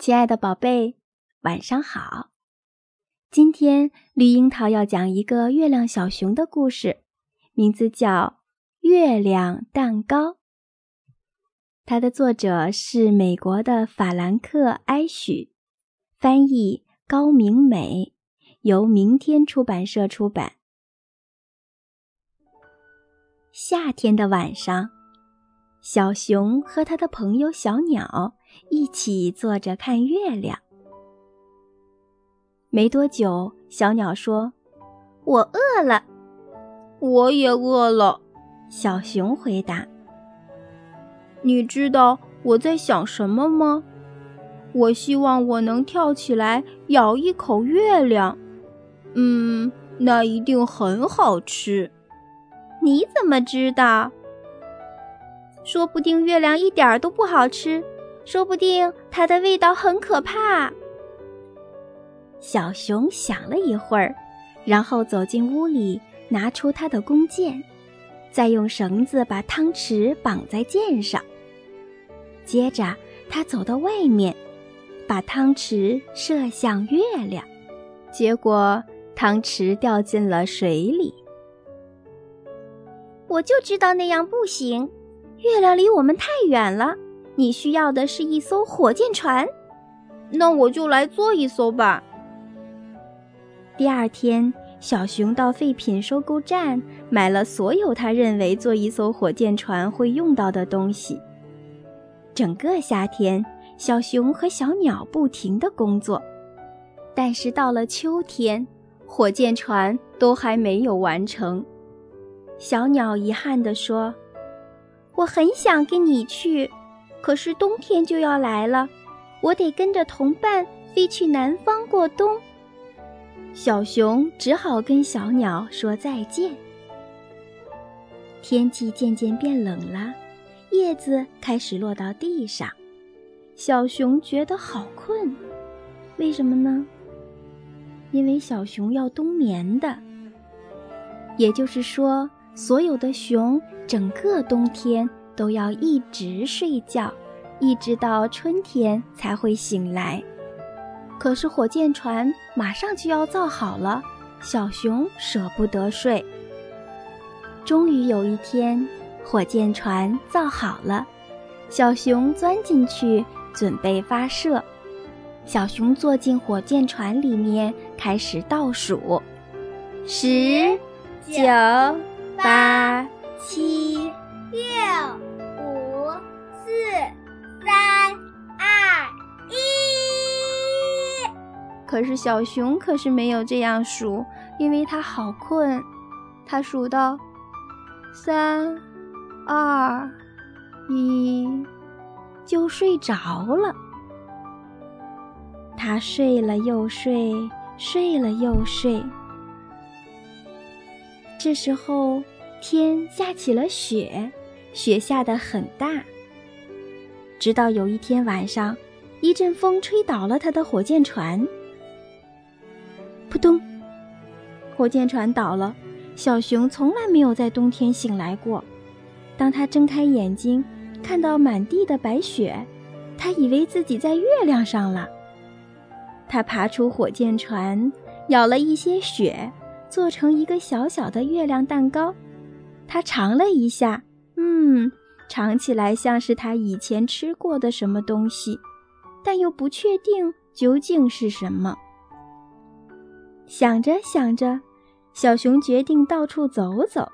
亲爱的宝贝，晚上好。今天绿樱桃要讲一个月亮小熊的故事，名字叫《月亮蛋糕》。它的作者是美国的法兰克·埃许，翻译高明美，由明天出版社出版。夏天的晚上，小熊和他的朋友小鸟。一起坐着看月亮。没多久，小鸟说：“我饿了。”“我也饿了。”小熊回答。“你知道我在想什么吗？我希望我能跳起来咬一口月亮。嗯，那一定很好吃。你怎么知道？说不定月亮一点儿都不好吃。”说不定它的味道很可怕。小熊想了一会儿，然后走进屋里，拿出他的弓箭，再用绳子把汤匙绑在箭上。接着，他走到外面，把汤匙射向月亮，结果汤匙掉进了水里。我就知道那样不行，月亮离我们太远了。你需要的是一艘火箭船，那我就来做一艘吧。第二天，小熊到废品收购站买了所有他认为做一艘火箭船会用到的东西。整个夏天，小熊和小鸟不停地工作，但是到了秋天，火箭船都还没有完成。小鸟遗憾地说：“我很想跟你去。”可是冬天就要来了，我得跟着同伴飞去南方过冬。小熊只好跟小鸟说再见。天气渐渐变冷了，叶子开始落到地上，小熊觉得好困。为什么呢？因为小熊要冬眠的。也就是说，所有的熊整个冬天。都要一直睡觉，一直到春天才会醒来。可是火箭船马上就要造好了，小熊舍不得睡。终于有一天，火箭船造好了，小熊钻进去准备发射。小熊坐进火箭船里面，开始倒数：十、九、八、七、六五四三二一。可是小熊可是没有这样数，因为它好困。它数到三、二、一，就睡着了。它睡了又睡，睡了又睡。这时候天下起了雪，雪下得很大。直到有一天晚上，一阵风吹倒了他的火箭船。扑通！火箭船倒了。小熊从来没有在冬天醒来过。当他睁开眼睛，看到满地的白雪，他以为自己在月亮上了。他爬出火箭船，舀了一些雪，做成一个小小的月亮蛋糕。他尝了一下，嗯，尝起来像是他以前吃过的什么东西，但又不确定究竟是什么。想着想着，小熊决定到处走走。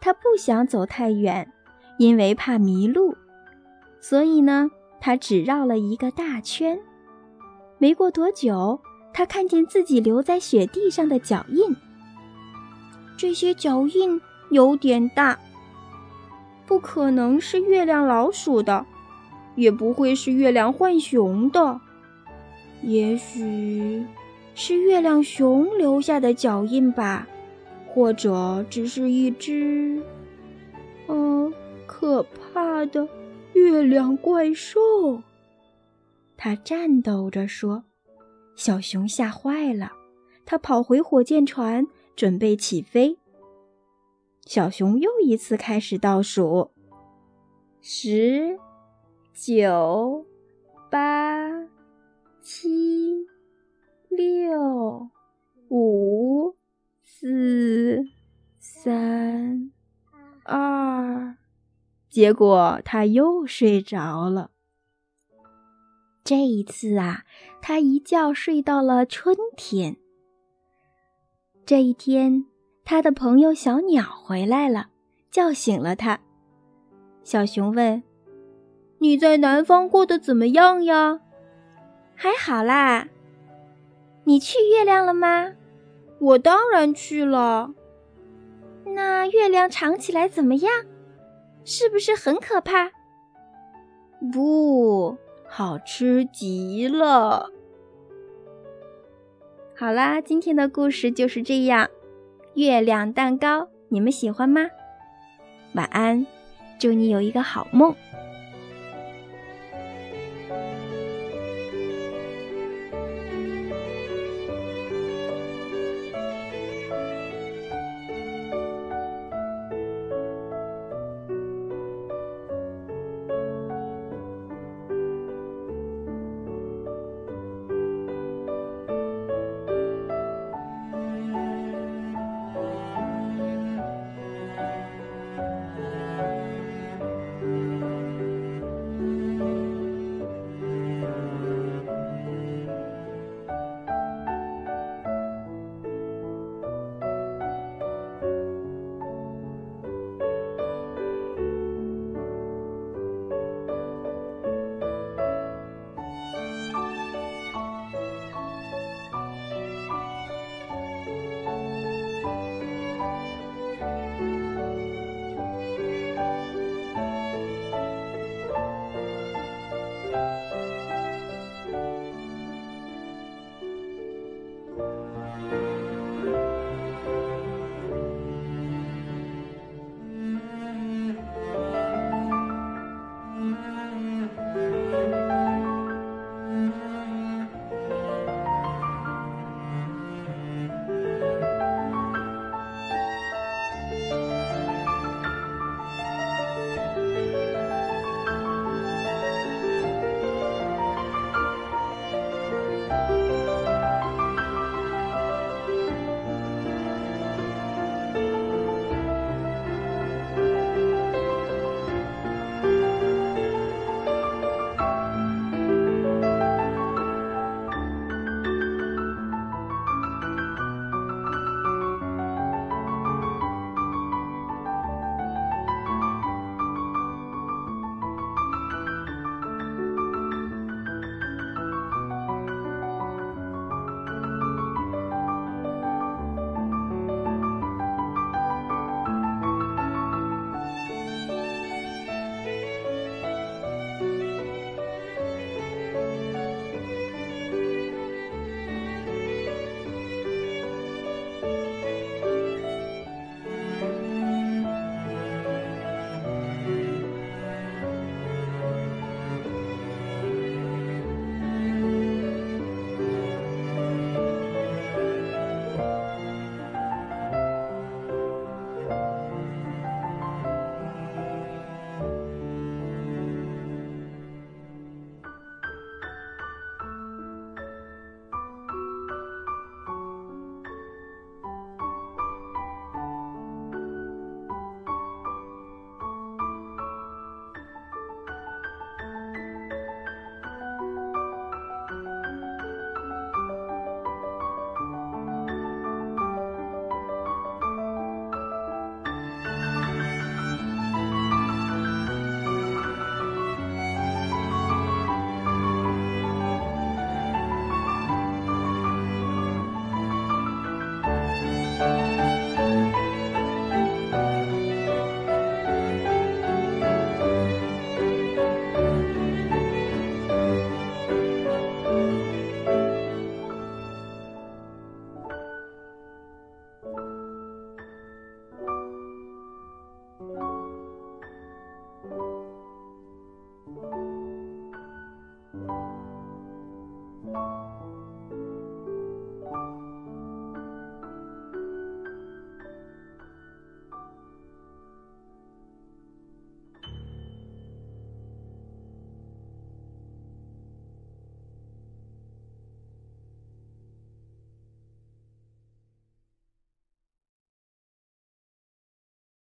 他不想走太远，因为怕迷路，所以呢，他只绕了一个大圈。没过多久，他看见自己留在雪地上的脚印。这些脚印有点大，不可能是月亮老鼠的，也不会是月亮浣熊的，也许……是月亮熊留下的脚印吧，或者只是一只……嗯，可怕的月亮怪兽。他颤抖着说：“小熊吓坏了，他跑回火箭船，准备起飞。”小熊又一次开始倒数：十、九、八、七、六、五、四、三、二。结果他又睡着了。这一次啊，他一觉睡到了春天。这一天，他的朋友小鸟回来了，叫醒了他。小熊问：“你在南方过得怎么样呀？”“还好啦。”“你去月亮了吗？”“我当然去了。”“那月亮长起来怎么样？是不是很可怕？”“不。”好吃极了！好啦，今天的故事就是这样。月亮蛋糕，你们喜欢吗？晚安，祝你有一个好梦。